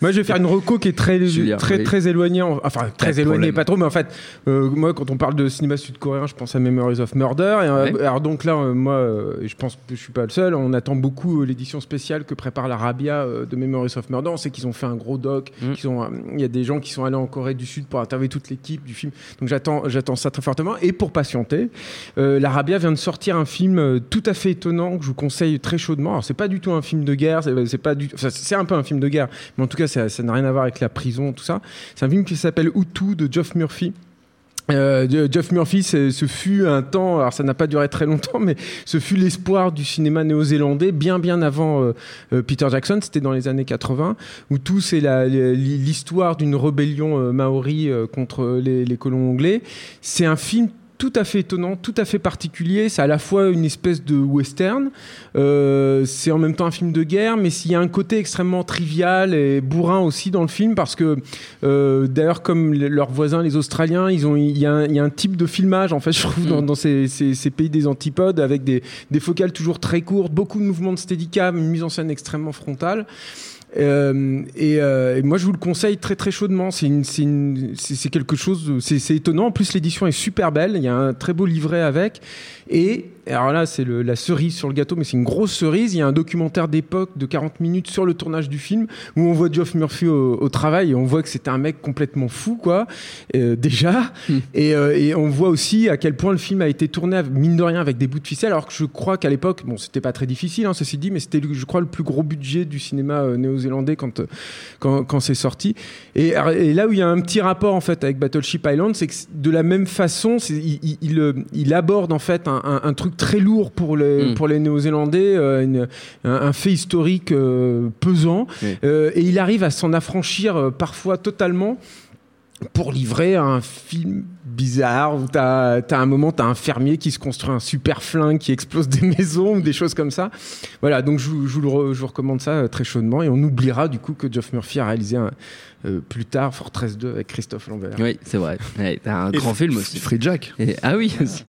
Moi, je vais faire une reco qui est très, Julien, très, oui. très éloignée. en- Enfin, très éloignée, pas trop, mais en fait, euh, moi, quand on parle de cinéma sud-coréen, je pense à Memories of Murder. Et, euh, Ouais. Alors, donc là, euh, moi, euh, je pense que je suis pas le seul, on attend beaucoup l'édition spéciale que prépare l'Arabia de Memories of Murder. On sait qu'ils ont fait un gros doc. Mm. Il y a des gens qui sont allés en Corée du Sud pour interviewer toute l'équipe du film. Donc, j'attends j'attends ça très fortement. Et pour patienter, l'Arabia vient de sortir un film tout à fait étonnant que je vous conseille très chaudement. Alors, c'est pas du tout un film de guerre, c'est c'est pas du, enfin, c'est un peu un film de guerre, mais en tout cas, ça ça n'a rien à voir avec la prison, tout ça. C'est un film qui s'appelle Hutu de Geoff Murphy. Euh, Geoff Murphy, ce fut un temps, alors ça n'a pas duré très longtemps, mais ce fut l'espoir du cinéma néo-zélandais bien bien avant euh, euh, Peter Jackson, c'était dans les années 80, où tout c'est l'histoire d'une rébellion euh, maori contre les colons anglais. C'est un film tout à fait étonnant, tout à fait particulier. C'est à la fois une espèce de western, euh, c'est en même temps un film de guerre, mais s'il y a un côté extrêmement trivial et bourrin aussi dans le film, parce que euh, d'ailleurs, comme le- leurs voisins, les Australiens, ils ont, il y, a un- il y a un type de filmage, en fait, je trouve, dans, dans ces, ces- ces pays des antipodes, avec des, des focales toujours très courtes, beaucoup de mouvements de steadicam, une mise en scène extrêmement frontale. Euh, et, euh, moi, je vous le conseille très très chaudement. C'est quelque chose, c'est étonnant. En plus, l'édition est super belle. Il y a un très beau livret avec. Et alors là, c'est la cerise sur le gâteau, mais c'est une grosse cerise. Il y a un documentaire d'époque de 40 minutes sur le tournage du film où on voit Geoff Murphy au, au travail et on voit que c'était un mec complètement fou, quoi. euh, déjà. Et, euh, et on voit aussi à quel point le film a été tourné, mine de rien, avec des bouts de ficelle. Alors que je crois qu'à l'époque, bon, c'était pas très difficile, hein, ceci dit, mais c'était, je crois, le plus gros budget du cinéma euh, néo-zélandais quand, quand, quand c'est sorti. Et, et là où il y a un petit rapport en fait avec Battleship Island, c'est que de la même façon, il, il- il, il aborde en fait un, un- un truc très lourd pour les, Mm. pour les Néo-Zélandais, euh, une- un, un fait historique euh, pesant. Euh, et il arrive à s'en affranchir euh, parfois totalement pour livrer un film bizarre où t'as as un moment t'as un fermier qui se construit un super flingue qui explose des maisons ou des choses comme ça voilà donc je, vous- je vous, le re- je vous recommande ça très chaudement et on oubliera du coup que Geoff Murphy a réalisé un, euh, plus tard Fortress 2 avec Christophe Lambert Oui, c'est vrai. Ouais, T'as un Et grand film aussi. Free Jack. Et- ah oui, aussi.